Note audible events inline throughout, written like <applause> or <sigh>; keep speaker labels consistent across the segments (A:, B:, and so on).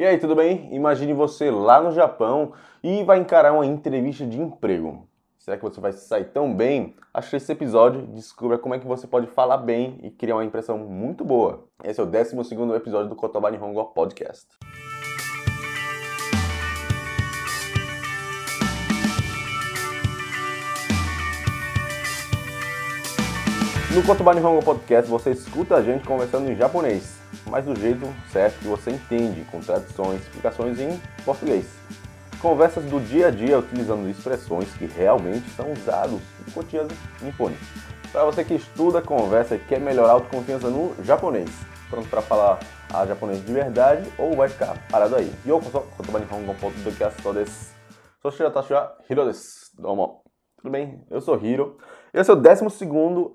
A: E aí, tudo bem? Imagine você lá no Japão e vai encarar uma entrevista de emprego. Será que você vai sair tão bem? Que esse episódio descubra como é que você pode falar bem e criar uma impressão muito boa. Esse é o 12 episódio do Kotoba Nihongo Podcast. No Kotoba Nihongo Podcast você escuta a gente conversando em japonês, mas do jeito certo que você entende, com traduções, explicações em português. Conversas do dia a dia utilizando expressões que realmente são usadas no cotidiano nipônico. Para você que estuda, conversa e quer melhorar a autoconfiança no japonês, pronto para falar a japonês de verdade ou vai ficar parado aí. Yokoso, Kotoba Nihongo Podcast desu. Soshira Tashiwa Hiro desu. Domo. Tudo bem? Eu sou Hiro. Esse é o 12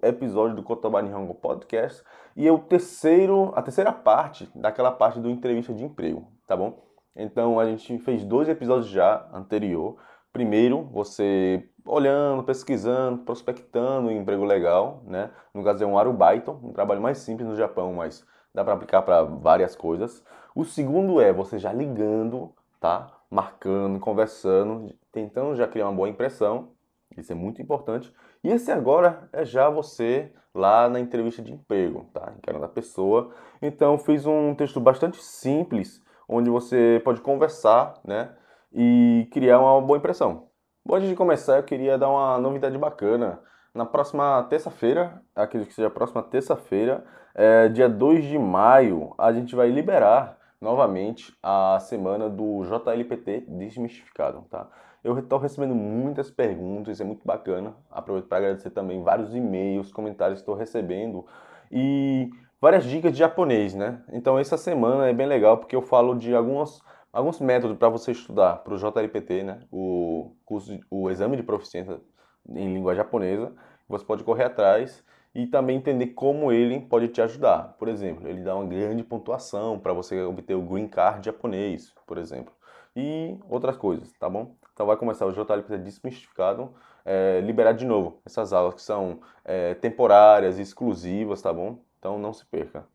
A: episódio do Kotoba Nihongo Podcast e é o terceiro, a terceira parte daquela parte do entrevista de emprego, tá bom? Então a gente fez dois episódios já anterior. Primeiro, você olhando, pesquisando, prospectando um emprego legal, né? No caso é um arubaito, um trabalho mais simples no Japão, mas dá para aplicar para várias coisas. O segundo é você já ligando, tá? Marcando, conversando, tentando já criar uma boa impressão isso é muito importante. E esse agora é já você lá na entrevista de emprego, tá? Encarando a pessoa. Então, fiz um texto bastante simples, onde você pode conversar, né? E criar uma boa impressão. Bom, antes de começar, eu queria dar uma novidade bacana. Na próxima terça-feira, acredito que seja a próxima terça-feira, é, dia 2 de maio, a gente vai liberar novamente a semana do JLPT Desmistificado, tá? Eu estou recebendo muitas perguntas, é muito bacana. Aproveito para agradecer também vários e-mails, comentários que estou recebendo e várias dicas de japonês, né? Então essa semana é bem legal porque eu falo de alguns, alguns métodos para você estudar para o JLPT, né? O curso, o exame de proficiência em língua japonesa. Você pode correr atrás e também entender como ele pode te ajudar. Por exemplo, ele dá uma grande pontuação para você obter o green card japonês, por exemplo, e outras coisas, tá bom? Então vai começar o JLPT desmistificado, é, liberar de novo essas aulas que são é, temporárias, exclusivas, tá bom? Então não se perca.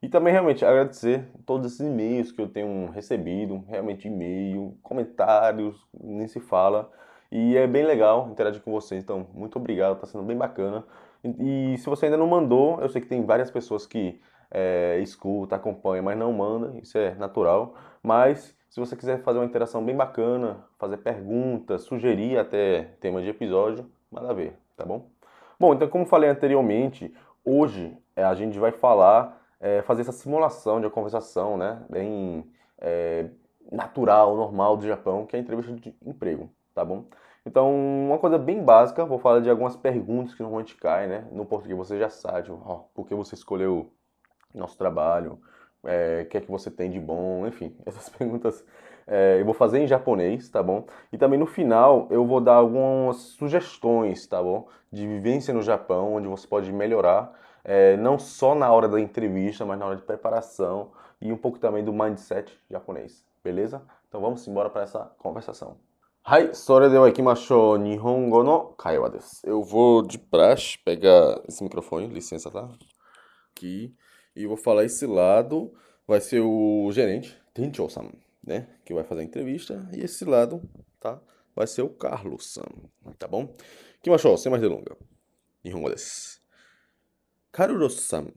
A: E também realmente agradecer todos esses e-mails que eu tenho recebido, realmente e-mail, comentários, nem se fala. E é bem legal interagir com vocês, então muito obrigado, está sendo bem bacana. E, e, se você ainda não mandou, eu sei que tem várias pessoas que é, escuta, acompanha, mas não manda, isso é natural. Mas se você quiser fazer uma interação bem bacana, fazer perguntas, sugerir até temas de episódio, manda ver, tá bom? Bom, então como falei anteriormente, hoje é, a gente vai falar, é, fazer essa simulação de uma conversação, né, bem é, natural, normal do Japão, que é a entrevista de emprego, tá bom? Então, uma coisa bem básica, vou falar de algumas perguntas que normalmente caem, né? No português você já sabe, ó, por que você escolheu nosso trabalho, é, o que é que você tem de bom, enfim, <laughs> essas perguntas é, eu vou fazer em japonês, tá bom? E também no final eu vou dar algumas sugestões, tá bom? De vivência no Japão, onde você pode melhorar, é, não só na hora da entrevista, mas na hora de preparação e um pouco também do mindset japonês, beleza? Então vamos embora para essa conversação. Hai, Nihongo no kaiwa desu. Eu vou de praxe pegar esse microfone, licença, tá? Aqui. E vou falar esse lado, vai ser o gerente, Tencho-san, né? Que vai fazer a entrevista. E esse lado, tá? Vai ser o Carlos-san, tá bom? Kimashou, sem mais delongas. Nihongo desu. Carlos-san,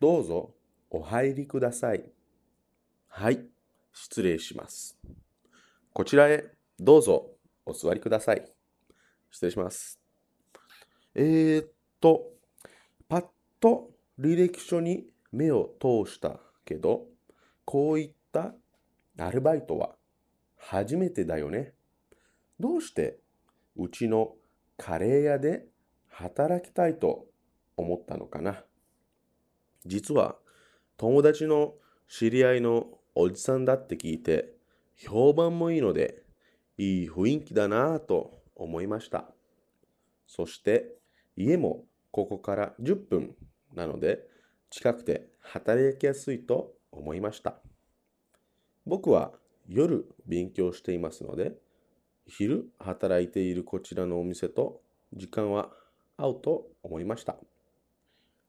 A: dozo, o hairi kudasai. Hai, 失礼します。こちらへどうぞお座りください。失礼します。えー、っと、パッと履歴書に 目を通したけど、こういったアルバイトは初めてだよね。どうしてうちのカレー屋で働きたいと思ったのかな。実は友達の知り合いのおじさんだって聞いて評判もいいのでいい雰囲気だなぁと思いました。そして家もここから10分なので近くて働きやすいと思いました。僕は夜勉強していますので、昼働いているこちらのお店と時間は合うと思いました。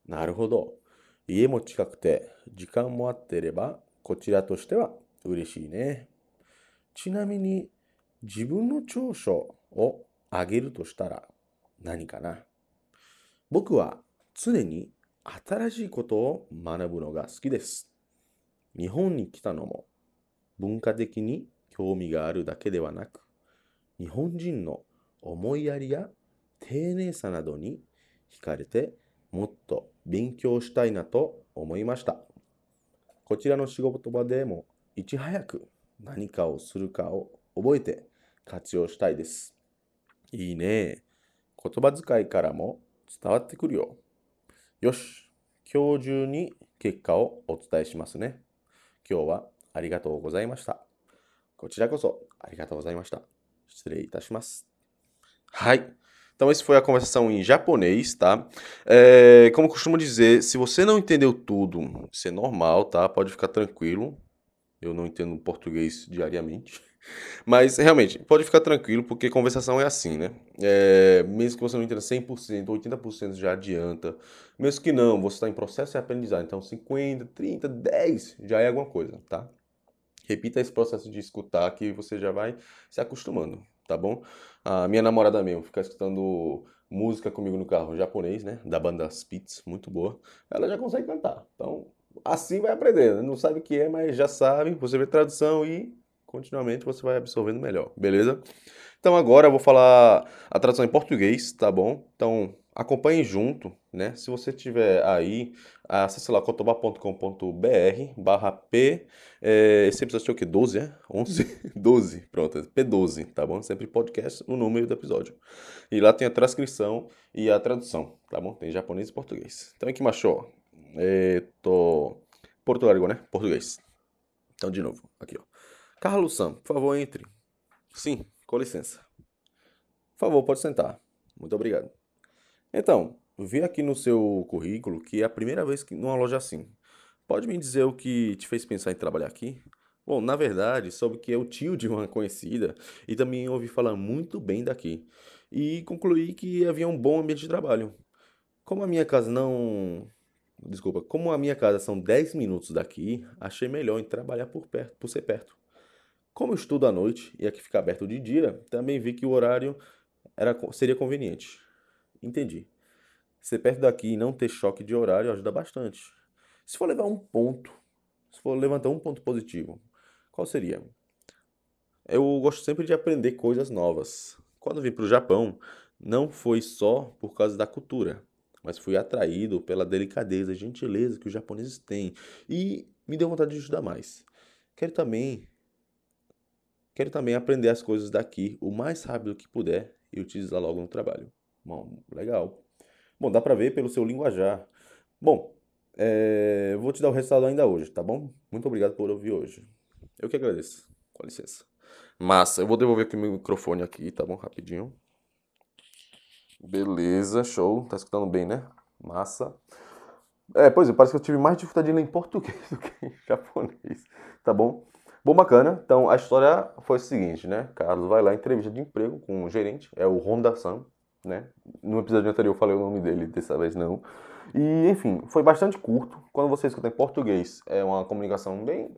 A: なるほど。家も近くて時間も合っていれば、こちらとしては嬉しいね。ちなみに、自分の長所をあげるとしたら何かな？僕は常に新しいことを学ぶのが好きです。日本に来たのも文化的に興味があるだけではなく、日本人の思いやりや丁寧さなどに惹かれてもっと勉強したいなと思いました。こちらの仕事場でもいち早く何かをするかを覚えて活用したいです。いいね。言葉遣いからも伝わってくるよ。よし。今日中に結果をお伝えしますね。今日はありがとうございました。こちらこそありがとうございました。失礼いたします。はい。Então, esse foi a conversação em japonês, tá? É, como costumo dizer, se você não entendeu tudo, isso é normal, tá? Pode ficar tranquilo. Eu não entendo português diariamente. Mas, realmente, pode ficar tranquilo, porque conversação é assim, né? É, mesmo que você não entenda 100%, 80% já adianta. Mesmo que não, você está em processo de aprendizagem. Então, 50, 30, 10 já é alguma coisa, tá? Repita esse processo de escutar que você já vai se acostumando tá bom? A minha namorada mesmo fica escutando música comigo no carro japonês, né? Da banda Spitz, muito boa. Ela já consegue cantar. Então, assim vai aprendendo. Não sabe o que é, mas já sabe. Você vê tradução e continuamente você vai absorvendo melhor, beleza? Então agora eu vou falar a tradução em português, tá bom? Então acompanhe junto, né? Se você tiver aí, acesse lá cotobá.com.br barra P, é, esse episódio é o que? 12, é? 11? 12, pronto, é P12, tá bom? Sempre podcast, o número do episódio. E lá tem a transcrição e a tradução, tá bom? Tem japonês e português. Então aqui, macho, é, tô... Portugal, né? Português. Então, de novo, aqui, ó. Carlos Sam, por favor, entre. Sim, com licença. Por favor, pode sentar. Muito obrigado. Então, vi aqui no seu currículo que é a primeira vez que numa loja assim. Pode me dizer o que te fez pensar em trabalhar aqui? Bom, na verdade, soube que é o tio de uma <laughs> conhecida e também ouvi falar muito bem daqui. E concluí que havia um bom ambiente de trabalho. Como a minha casa não. Desculpa, como a minha casa são 10 minutos daqui, achei melhor em trabalhar por perto, por ser perto. Como eu estudo à noite e aqui fica aberto de dia, também vi que o horário era, seria conveniente. Entendi. Ser perto daqui e não ter choque de horário ajuda bastante. Se for levar um ponto, se for levantar um ponto positivo, qual seria? Eu gosto sempre de aprender coisas novas. Quando vim para o Japão, não foi só por causa da cultura, mas fui atraído pela delicadeza e gentileza que os japoneses têm e me deu vontade de estudar mais. Quero também quero também aprender as coisas daqui o mais rápido que puder e utilizar logo no trabalho. Bom, legal. Bom, dá para ver pelo seu linguajar. Bom, é, vou te dar o resultado ainda hoje, tá bom? Muito obrigado por ouvir hoje. Eu que agradeço. Com licença. Massa, eu vou devolver aqui meu microfone aqui, tá bom? Rapidinho. Beleza, show. Tá escutando bem, né? Massa. É, pois é, parece que eu tive mais dificuldade em português <laughs> do que em japonês, tá bom? Bom, bacana. Então, a história foi o seguinte, né? Carlos vai lá, entrevista de emprego com o gerente, é o Honda-san, né? No episódio anterior eu falei o nome dele, dessa vez não. E, enfim, foi bastante curto. Quando você escuta em português, é uma comunicação bem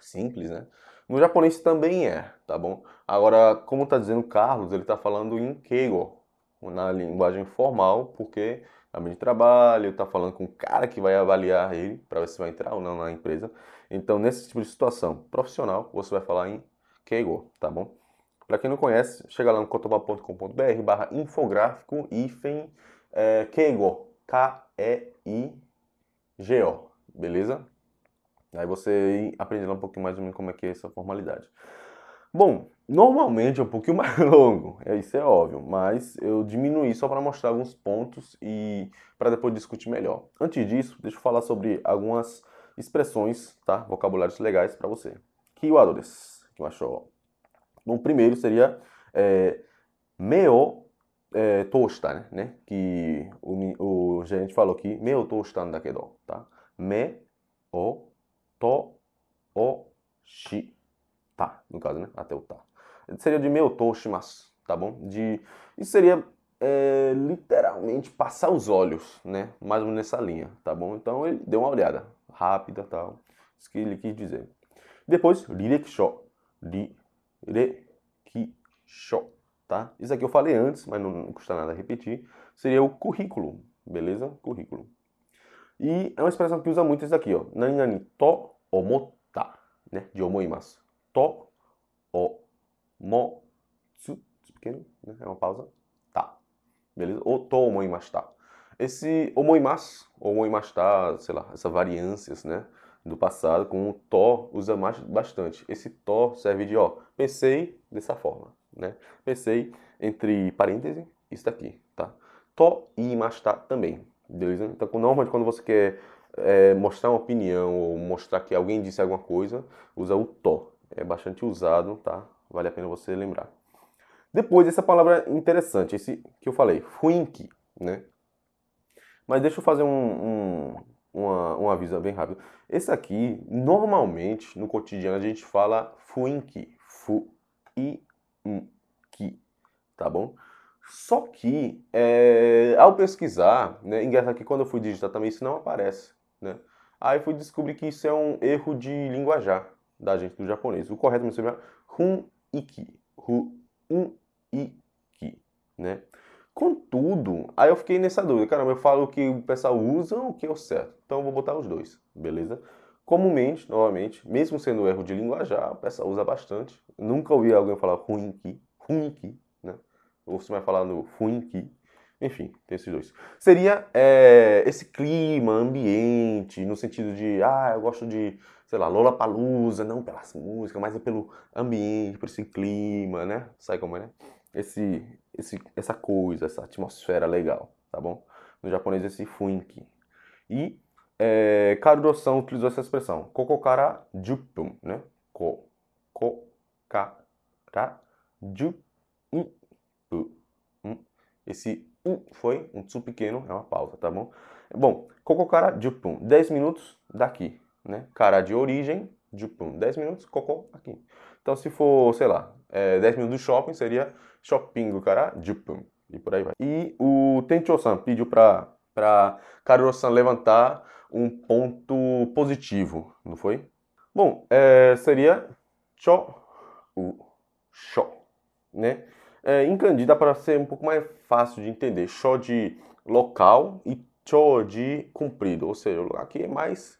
A: simples, né? No japonês também é, tá bom? Agora, como tá dizendo Carlos, ele tá falando em keigo, na linguagem formal, porque ambiente de trabalho, tá falando com o cara que vai avaliar ele para ver se vai entrar ou não na empresa. Então, nesse tipo de situação profissional, você vai falar em keigo, tá bom? Para quem não conhece, chega lá no cotoba.com.br barra infográfico hífen é, Keigo, K-E-I-G-O, beleza? Aí você aprende lá um pouquinho mais ou menos como é que é essa formalidade. Bom, normalmente é um pouquinho <laughs> mais longo, é, isso é óbvio, mas eu diminuí só para mostrar alguns pontos e para depois discutir melhor. Antes disso, deixa eu falar sobre algumas expressões, tá? Vocabulários legais para você. Keywords, que eu acho Bom, primeiro seria é, meo é, tosta, né? Que o, o gerente falou aqui, meo tostan dakedo, tá? Me, o, to, o, shi, tá? No caso, né? Até o tá. Seria de meo toshimasu, tá bom? De, isso seria é, literalmente passar os olhos, né? Mais ou menos nessa linha, tá bom? Então ele deu uma olhada rápida tal. Isso que ele quis dizer. Depois, rirekisho. Rirekisho, tá? Isso aqui eu falei antes, mas não, não custa nada repetir. Seria o currículo, beleza? Currículo. E é uma expressão que usa muito isso aqui, ó. Nani to omotta, né? De omoimasu. To omotsu, pequeno, né? É uma pausa. Tá. Beleza? O to omoimashita. Esse omoimasu, omoimashita, sei lá, essas variâncias, né? Do passado, com o to usa mais, bastante. Esse to serve de, ó, pensei dessa forma, né? Pensei entre parênteses, isso daqui, tá? To imashita também. Beleza? Então, normalmente, quando você quer é, mostrar uma opinião ou mostrar que alguém disse alguma coisa, usa o to. É bastante usado, tá? Vale a pena você lembrar. Depois, essa palavra interessante, esse que eu falei, fuinki, né? Mas deixa eu fazer um, um, uma, um aviso bem rápido. Esse aqui, normalmente, no cotidiano, a gente fala fuinki, fu, i, ki, tá bom? Só que, é, ao pesquisar, né, engraçado que quando eu fui digitar também isso não aparece, né? Aí fui descobrir que isso é um erro de linguajar da gente do japonês. O correto mesmo seria hun iki, hu un iki, né? Contudo, aí eu fiquei nessa dúvida, caramba, eu falo o que o pessoal usa ou o que é o certo. Então eu vou botar os dois, beleza? Comumente, novamente, mesmo sendo erro de linguajar, o pessoal usa bastante. Nunca ouvi alguém falar ruinki, ruinki, ou você vai falar no Funki, enfim, tem esses dois. Seria é, esse clima, ambiente, no sentido de, ah, eu gosto de, sei lá, Lola Palusa, não pelas músicas, mas é pelo ambiente, por esse clima, né? Sabe como é, né? Esse, esse, essa coisa, essa atmosfera legal, tá bom? No japonês, esse Funki. E é, utilizou essa expressão, kokokara jupun, né? Ko, ko, ka, ra, jupun esse um foi um tsu pequeno, é uma pausa, tá bom? Bom, kokokara jupun, 10 minutos daqui, né? Cara de origem, jupun, 10 minutos, koko aqui. Então se for, sei lá, é, 10 minutos do shopping, seria shopping cara jupun, e por aí vai. E o Tencho-san pediu para para Karuro-san levantar um ponto positivo, não foi? Bom, é, seria cho, o sho, né? É, em kanji dá para ser um pouco mais fácil de entender. Sho de local e cho de comprido. Ou seja, que é mais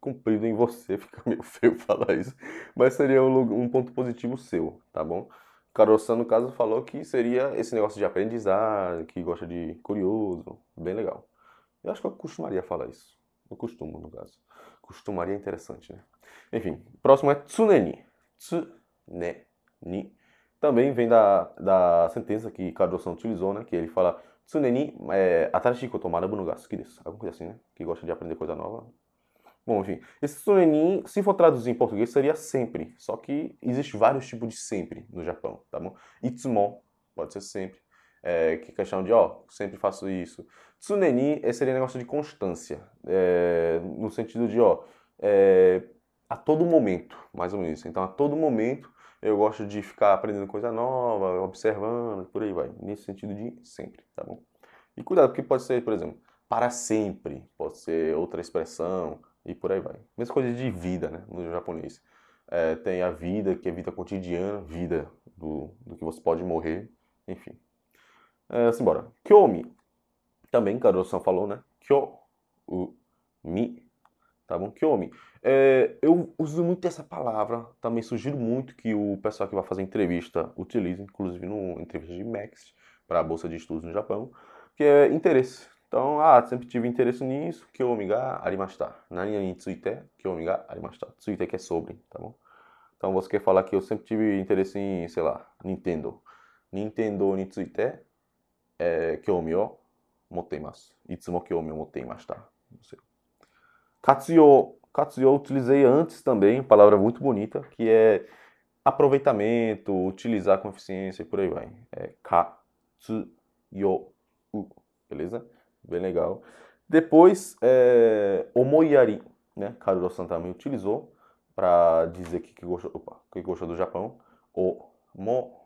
A: comprido em você. <laughs> Fica meio feio falar isso. Mas seria um, um ponto positivo seu, tá bom? Karosan, no caso, falou que seria esse negócio de aprendizado, que gosta de curioso. Bem legal. Eu acho que eu costumaria falar isso. Eu costumo, no caso. Costumaria é interessante, né? Enfim, próximo é tsuneni. Tsuneni também vem da, da sentença que Kadosan utilizou, né? Que ele fala Tsuneni é, marabu no ga suki desu. Alguma coisa assim, né? Que gosta de aprender coisa nova. Bom, enfim. Esse Tsuneni, se for traduzir em português, seria sempre. Só que existe vários tipos de sempre no Japão, tá bom? Itsumo pode ser sempre. É, que questão de, ó, sempre faço isso. Tsuneni seria negócio de constância. É, no sentido de, ó, é, a todo momento, mais ou menos. Então, a todo momento eu gosto de ficar aprendendo coisa nova, observando, por aí vai. Nesse sentido de sempre, tá bom? E cuidado, porque pode ser, por exemplo, para sempre, pode ser outra expressão e por aí vai. Mesma coisa de vida, né, no japonês. É, tem a vida, que é vida cotidiana, vida do, do que você pode morrer, enfim. É, simbora. Kyomi. Também, Karo-san falou, né? Kyo, u, mi, tá bom? Kyomi. É, eu uso muito essa palavra, também sugiro muito que o pessoal que vai fazer entrevista utilize, inclusive no entrevista de Max para a Bolsa de Estudos no Japão, que é interesse. Então, ah, sempre tive interesse nisso, kyomi ga arimashita. Nani ni tsuite, kyomi ga arimashita. Tsuite que é sobre, tá bom? Então, você quer falar que eu sempre tive interesse em, sei lá, Nintendo. Nintendo ni tsuite, é, kyomi o motteimasu. Itsumo o. Não sei. Katsuyo Katsuyo utilizei antes também, palavra muito bonita, que é aproveitamento, utilizar com eficiência e por aí vai. É Katsuyo, beleza? Bem legal. Depois, é, omoyari, né? Karuro-san também utilizou para dizer que, que, gostou, opa, que gostou do Japão. Omoyari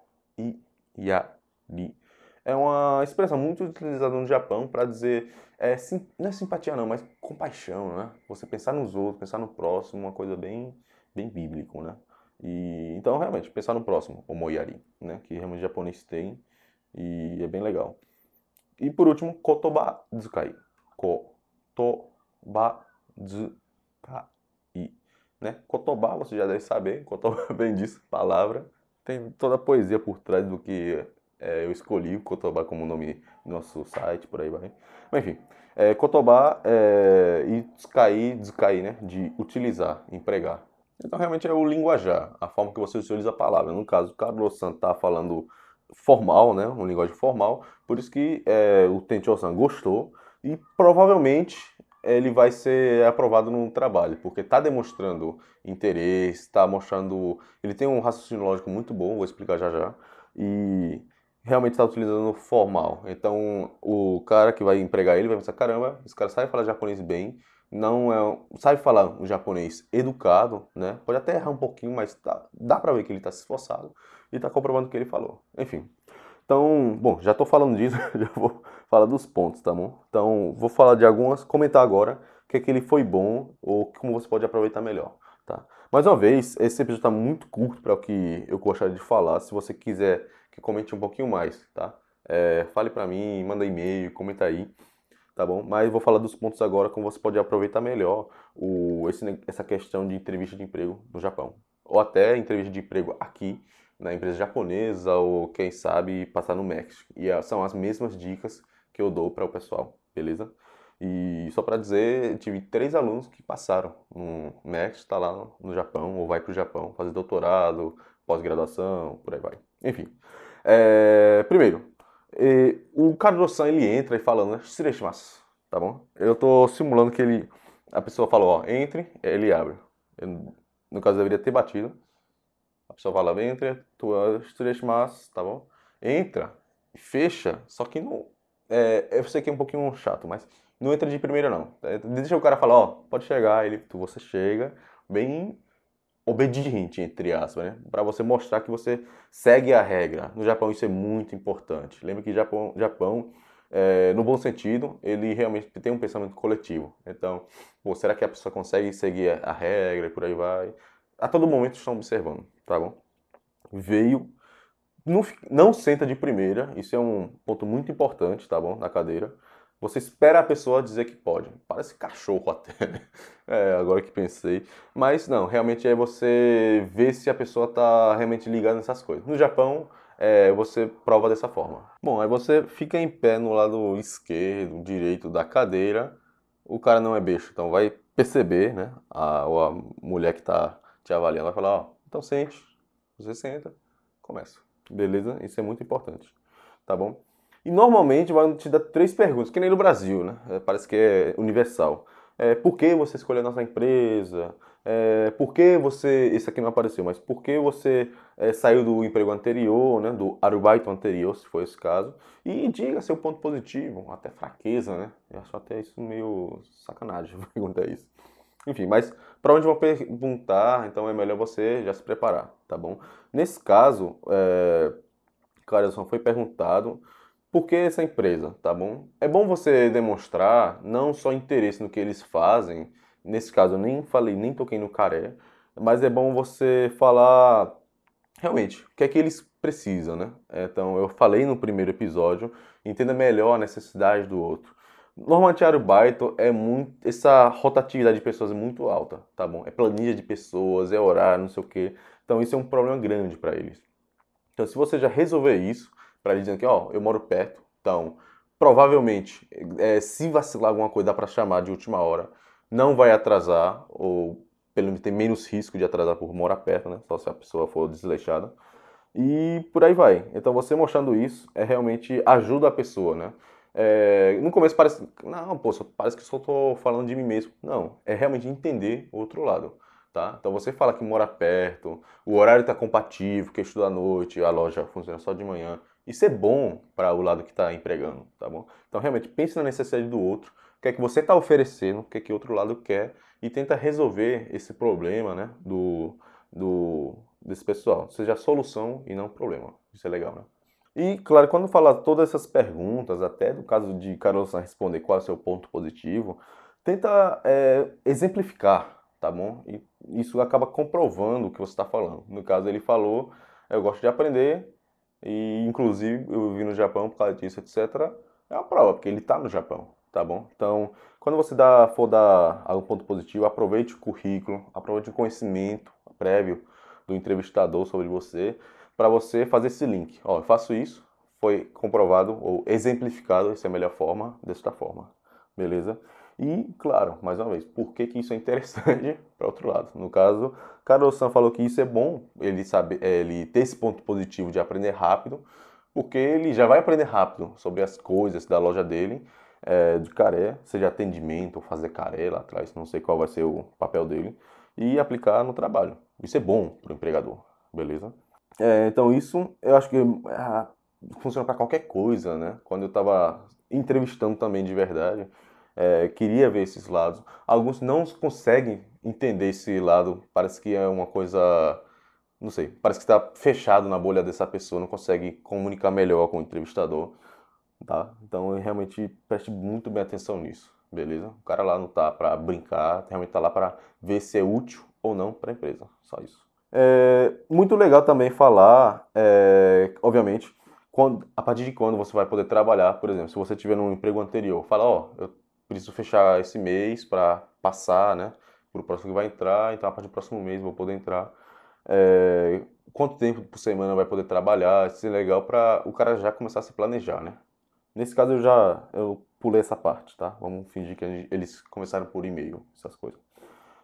A: é uma expressão muito utilizada no Japão para dizer, é, sim, não é simpatia não, mas compaixão, né? Você pensar nos outros, pensar no próximo, uma coisa bem, bem bíblico, né? E, então, realmente, pensar no próximo, o moyari, né? Que realmente o japonês tem e é bem legal. E por último, kotoba zukai. Kotoba zukai. Né? Kotoba, você já deve saber, kotoba <laughs> vem disso, palavra. Tem toda a poesia por trás do que é, eu escolhi o como nome do nosso site, por aí vai. Mas enfim, é, Kotoba é, e Tsukai, Tsukai, né? De utilizar, empregar. Então realmente é o linguajar, a forma que você utiliza a palavra. No caso, o Carlos San está falando formal, né? Um linguagem formal, por isso que é, o Tencho-san gostou e provavelmente ele vai ser aprovado no trabalho, porque está demonstrando interesse, está mostrando. Ele tem um raciocínio lógico muito bom, vou explicar já já. E realmente está utilizando formal. Então, o cara que vai empregar ele vai pensar: caramba, esse cara sabe falar japonês bem, não é, sabe falar um japonês educado, né? Pode até errar um pouquinho, mas tá, dá para ver que ele está se esforçado e está comprovando o que ele falou. Enfim. Então, bom, já estou falando disso, <laughs> já vou falar dos pontos, tá bom? Então, vou falar de algumas, comentar agora o que é que ele foi bom ou como você pode aproveitar melhor, tá? Mais uma vez, esse episódio está muito curto para o que eu gostaria de falar. Se você quiser que comente um pouquinho mais, tá? É, fale para mim, manda e-mail, comenta aí, tá bom? Mas vou falar dos pontos agora como você pode aproveitar melhor o, esse, essa questão de entrevista de emprego no Japão. Ou até entrevista de emprego aqui, na empresa japonesa, ou quem sabe passar no México. E é, são as mesmas dicas que eu dou para o pessoal, beleza? E só para dizer, tive três alunos que passaram no México, está lá no Japão, ou vai para o Japão fazer doutorado, pós-graduação, por aí vai. Enfim, é, primeiro, e, o Carlos-san ele entra e fala, né, tá bom? Eu tô simulando que ele, a pessoa fala, ó, entre, ele abre. Eu, no caso, deveria ter batido. A pessoa fala, entre, tu shireshimasu, tá bom? Entra, fecha, só que não... É, eu sei que é um pouquinho chato, mas não entra de primeira não. É, deixa o cara falar, ó, pode chegar, ele, tu, você chega, bem obediente, entre aspas, né? Para você mostrar que você segue a regra. No Japão isso é muito importante. Lembra que Japão, Japão é, no bom sentido, ele realmente tem um pensamento coletivo. Então, pô, será que a pessoa consegue seguir a regra e por aí vai? A todo momento estão observando, tá bom? Veio, não, não senta de primeira, isso é um ponto muito importante, tá bom? Na cadeira. Você espera a pessoa dizer que pode. Parece cachorro <laughs> até, né? É, agora que pensei. Mas não, realmente é você ver se a pessoa está realmente ligada nessas coisas. No Japão, é, você prova dessa forma. Bom, aí você fica em pé no lado esquerdo, direito da cadeira. O cara não é beijo, então vai perceber, né? A, ou a mulher que está te avaliando vai falar: Ó, então sente. Você senta, começa. Beleza? Isso é muito importante. Tá bom? E normalmente vai te dar três perguntas, que nem no Brasil, né? É, parece que é universal. É, por que você escolheu a nossa empresa? É, por que você. Esse aqui não apareceu, mas por que você é, saiu do emprego anterior, né? Do arubaito anterior, se for esse caso? E diga seu ponto positivo, até fraqueza, né? Eu acho até isso meio sacanagem <laughs> perguntar isso. Enfim, mas para onde vão perguntar, então é melhor você já se preparar, tá bom? Nesse caso, é, só foi perguntado por que essa empresa, tá bom? É bom você demonstrar não só interesse no que eles fazem, nesse caso eu nem falei, nem toquei no caré, mas é bom você falar realmente o que é que eles precisam, né? Então, eu falei no primeiro episódio, entenda melhor a necessidade do outro. Normalmente, Arubaito é muito. Essa rotatividade de pessoas é muito alta, tá bom? É planilha de pessoas, é horário, não sei o quê. Então, isso é um problema grande para eles. Então, se você já resolver isso, para ele dizendo que, ó, eu moro perto, então provavelmente, é, se vacilar alguma coisa, dá para chamar de última hora, não vai atrasar, ou pelo menos tem menos risco de atrasar por morar perto, né? Só se a pessoa for desleixada. E por aí vai. Então você mostrando isso é realmente ajuda a pessoa, né? É, no começo parece, não, pô, parece que só tô falando de mim mesmo. Não, é realmente entender o outro lado, tá? Então você fala que mora perto, o horário está compatível, que estuda à noite, a loja funciona só de manhã. Isso é bom para o lado que está empregando, tá bom? Então, realmente, pense na necessidade do outro, o que é que você está oferecendo, o que é que o outro lado quer, e tenta resolver esse problema, né, do, do, desse pessoal. Seja solução e não problema. Isso é legal, né? E, claro, quando falar todas essas perguntas, até do caso de Carlos responder qual é o seu ponto positivo, tenta é, exemplificar, tá bom? E isso acaba comprovando o que você está falando. No caso, ele falou, eu gosto de aprender, e inclusive eu vim no Japão por causa disso, etc. É uma prova, porque ele está no Japão, tá bom? Então, quando você dá, for dar algum ponto positivo, aproveite o currículo, aproveite o conhecimento prévio do entrevistador sobre você, para você fazer esse link. Ó, eu faço isso, foi comprovado ou exemplificado, essa é a melhor forma, desta forma, beleza? E, claro, mais uma vez, por que, que isso é interessante <laughs> para outro lado? No caso, Carlos San falou que isso é bom, ele sabe, é, ele ter esse ponto positivo de aprender rápido, porque ele já vai aprender rápido sobre as coisas da loja dele, é, de caré, seja atendimento ou fazer caré lá atrás, não sei qual vai ser o papel dele, e aplicar no trabalho. Isso é bom para o empregador, beleza? É, então isso eu acho que é, funciona para qualquer coisa, né? Quando eu estava entrevistando também de verdade, é, queria ver esses lados. Alguns não conseguem entender esse lado, parece que é uma coisa, não sei, parece que está fechado na bolha dessa pessoa, não consegue comunicar melhor com o entrevistador, tá? Então realmente preste muito bem atenção nisso, beleza? O cara lá não tá para brincar, realmente tá lá para ver se é útil ou não para a empresa, só isso. É muito legal também falar, é, obviamente, quando, a partir de quando você vai poder trabalhar, por exemplo, se você tiver num emprego anterior, fala, ó, oh, eu preciso fechar esse mês para passar, né, para o próximo que vai entrar, então a partir do próximo mês vou poder entrar. É, quanto tempo por semana vai poder trabalhar, isso é legal para o cara já começar a se planejar, né? Nesse caso eu já eu pulei essa parte, tá? Vamos fingir que eles começaram por e-mail, essas coisas.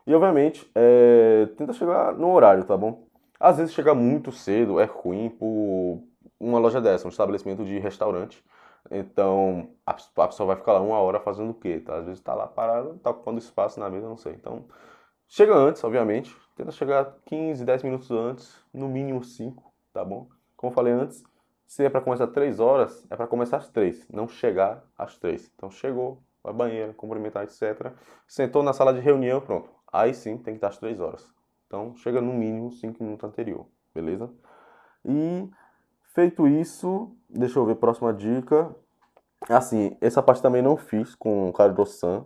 A: E obviamente, é, tenta chegar no horário, tá bom? Às vezes chegar muito cedo é ruim por uma loja dessa, um estabelecimento de restaurante. Então, a, pessoa vai ficar lá uma hora fazendo o quê? Tá? Às vezes está lá parado, está ocupando espaço na mesa, não sei. Então, chega antes, obviamente. Tenta chegar 15, 10 minutos antes, no mínimo 5, tá bom? Como eu falei antes, se é para começar 3 horas, é para começar às 3, não chegar às 3. Então, chegou, vai banheiro, cumprimentar, etc. Sentou na sala de reunião, pronto. Aí sim tem que estar às 3 horas. Então, chega no mínimo 5 minutos anterior, beleza? E Feito isso, deixa eu ver, próxima dica. Assim, essa parte também não fiz com o Carlos-san,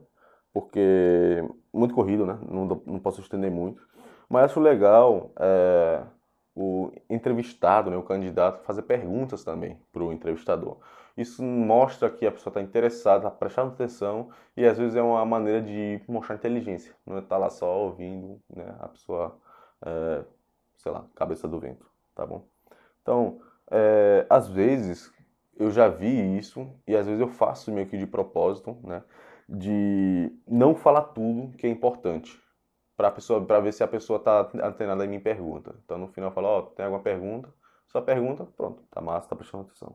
A: porque muito corrido, né? Não, não posso estender muito. Mas acho legal é, o entrevistado, né, o candidato, fazer perguntas também para o entrevistador. Isso mostra que a pessoa está interessada, está prestando atenção e às vezes é uma maneira de mostrar inteligência. Não é estar tá lá só ouvindo né, a pessoa, é, sei lá, cabeça do vento, tá bom? Então, é, às vezes eu já vi isso e às vezes eu faço meio que de propósito, né? De não falar tudo que é importante para pessoa, para ver se a pessoa está antenada em minha pergunta. Então no final eu falo, ó, oh, tem alguma pergunta? Só pergunta, pronto, tá massa, tá prestando atenção.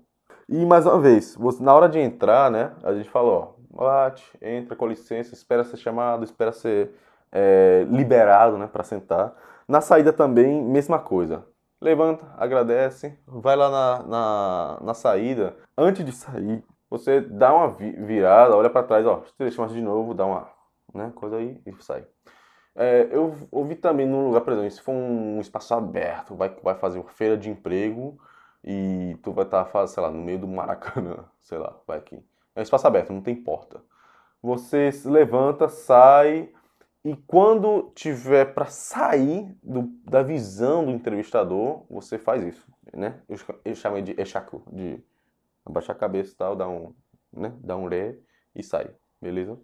A: E mais uma vez, você, na hora de entrar, né? A gente falou, ó, bate, entra com licença, espera ser chamado, espera ser é, liberado, né, para sentar. Na saída também, mesma coisa levanta, agradece, vai lá na, na, na saída. Antes de sair, você dá uma virada, olha para trás, ó, mais de novo, dá uma né, coisa aí e sai. É, eu ouvi também num lugar, por exemplo, se for um espaço aberto, vai, vai fazer uma feira de emprego e tu vai estar, tá, sei lá, no meio do Maracanã, <laughs> sei lá, vai aqui. É um espaço aberto, não tem porta. Você se levanta, sai, e quando tiver para sair do, da visão do entrevistador, você faz isso, né? Eu, eu de echaku, de abaixar a cabeça e tal, dar um, né? dar um ré e sair, beleza?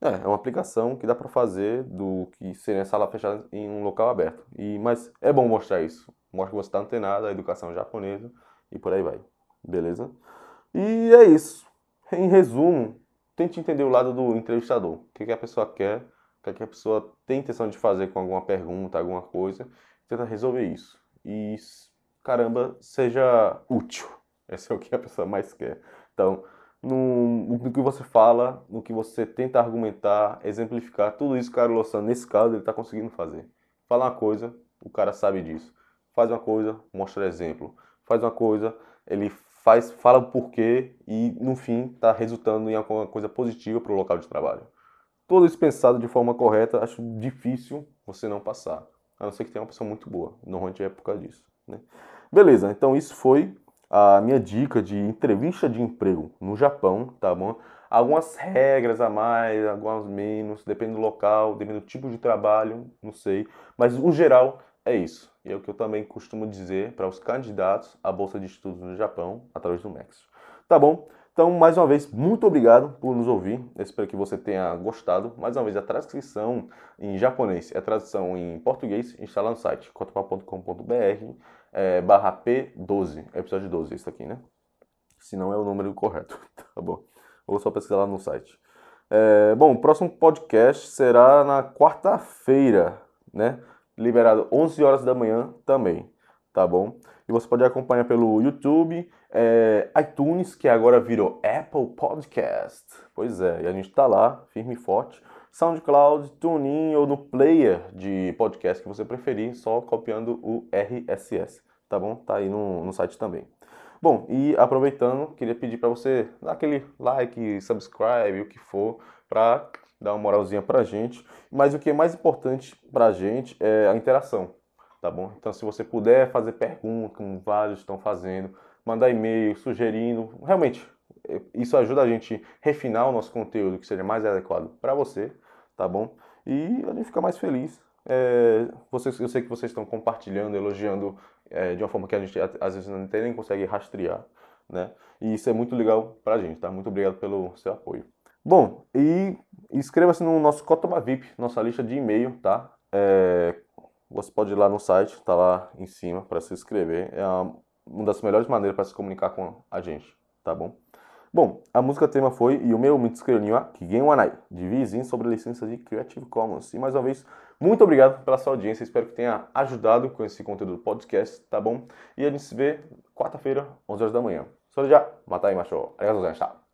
A: É, é uma aplicação que dá para fazer do que seria sala fechada em um local aberto. E, mas é bom mostrar isso. Mostra que você está antenado à educação japonesa e por aí vai. Beleza? E é isso. Em resumo, tente entender o lado do entrevistador. O que, que a pessoa quer o que a pessoa tem intenção de fazer com alguma pergunta, alguma coisa, tenta resolver isso. E, caramba, seja útil. <laughs> Esse é o que a pessoa mais quer. Então, no, no que você fala, no que você tenta argumentar, exemplificar, tudo isso, Carlos Lossan, nesse caso, ele está conseguindo fazer. Fala uma coisa, o cara sabe disso. Faz uma coisa, mostra exemplo. Faz uma coisa, ele faz, fala o porquê e, no fim, está resultando em alguma coisa positiva para o local de trabalho todo isso pensado de forma correta, acho difícil você não passar. A não ser que tenha uma pessoa muito boa. Normalmente é por causa disso. Né? Beleza, então isso foi a minha dica de entrevista de emprego no Japão, tá bom? algumas regras a mais, algumas menos, depende do local, depende do tipo de trabalho, não sei. Mas o geral é isso. E é o que eu também costumo dizer para os candidatos à Bolsa de Estudos no Japão através do MEX. Tá bom? Então, mais uma vez, muito obrigado por nos ouvir. Eu espero que você tenha gostado. Mais uma vez, a transcrição em japonês e a tradução em português está lá no site cotopa.com.br é, barra P12, episódio 12, isso aqui, né? Se não é o número correto, <laughs> tá bom? Ou só pesquisar lá no site. É, bom, o próximo podcast será na quarta-feira, né? Liberado 11 horas da manhã também, tá bom? E você pode acompanhar pelo YouTube, é, iTunes, que agora virou Apple Podcast. Pois é, e a gente tá lá, firme e forte. SoundCloud, TuneIn ou no player de podcast que você preferir, só copiando o RSS, tá bom? Tá aí no, no site também. Bom, e aproveitando, queria pedir para você dar aquele like, subscribe, o que for, para dar uma moralzinha pra gente. Mas o que é mais importante pra gente é a interação, tá bom? Então, se você puder fazer perguntas, como vários estão fazendo, mandar e-mail sugerindo, realmente, isso ajuda a gente refinar o nosso conteúdo que seja mais adequado para você, tá bom? E a gente fica mais feliz. É, vocês, eu sei que vocês estão compartilhando, elogiando é, de uma forma que a gente às vezes não nem consegue rastrear, né? E isso é muito legal para a gente, tá? Muito obrigado pelo seu apoio. Bom, e inscreva-se no nosso Cotoba VIP, nossa lista de e-mail, tá? É, você pode ir lá no site, tá lá em cima para se inscrever. É uma, das melhores maneiras para se comunicar com a gente, tá bom? Bom, a música tema foi e o meu Mitsukeru Kigen Wanai, de vizinho sobre licença de Creative Commons. E mais uma vez, muito obrigado pela sua audiência, espero que tenha ajudado com esse conteúdo do podcast, tá bom? E a gente se vê quarta-feira, 11 horas da manhã. Só já, matai. Arigatou gozaimashita.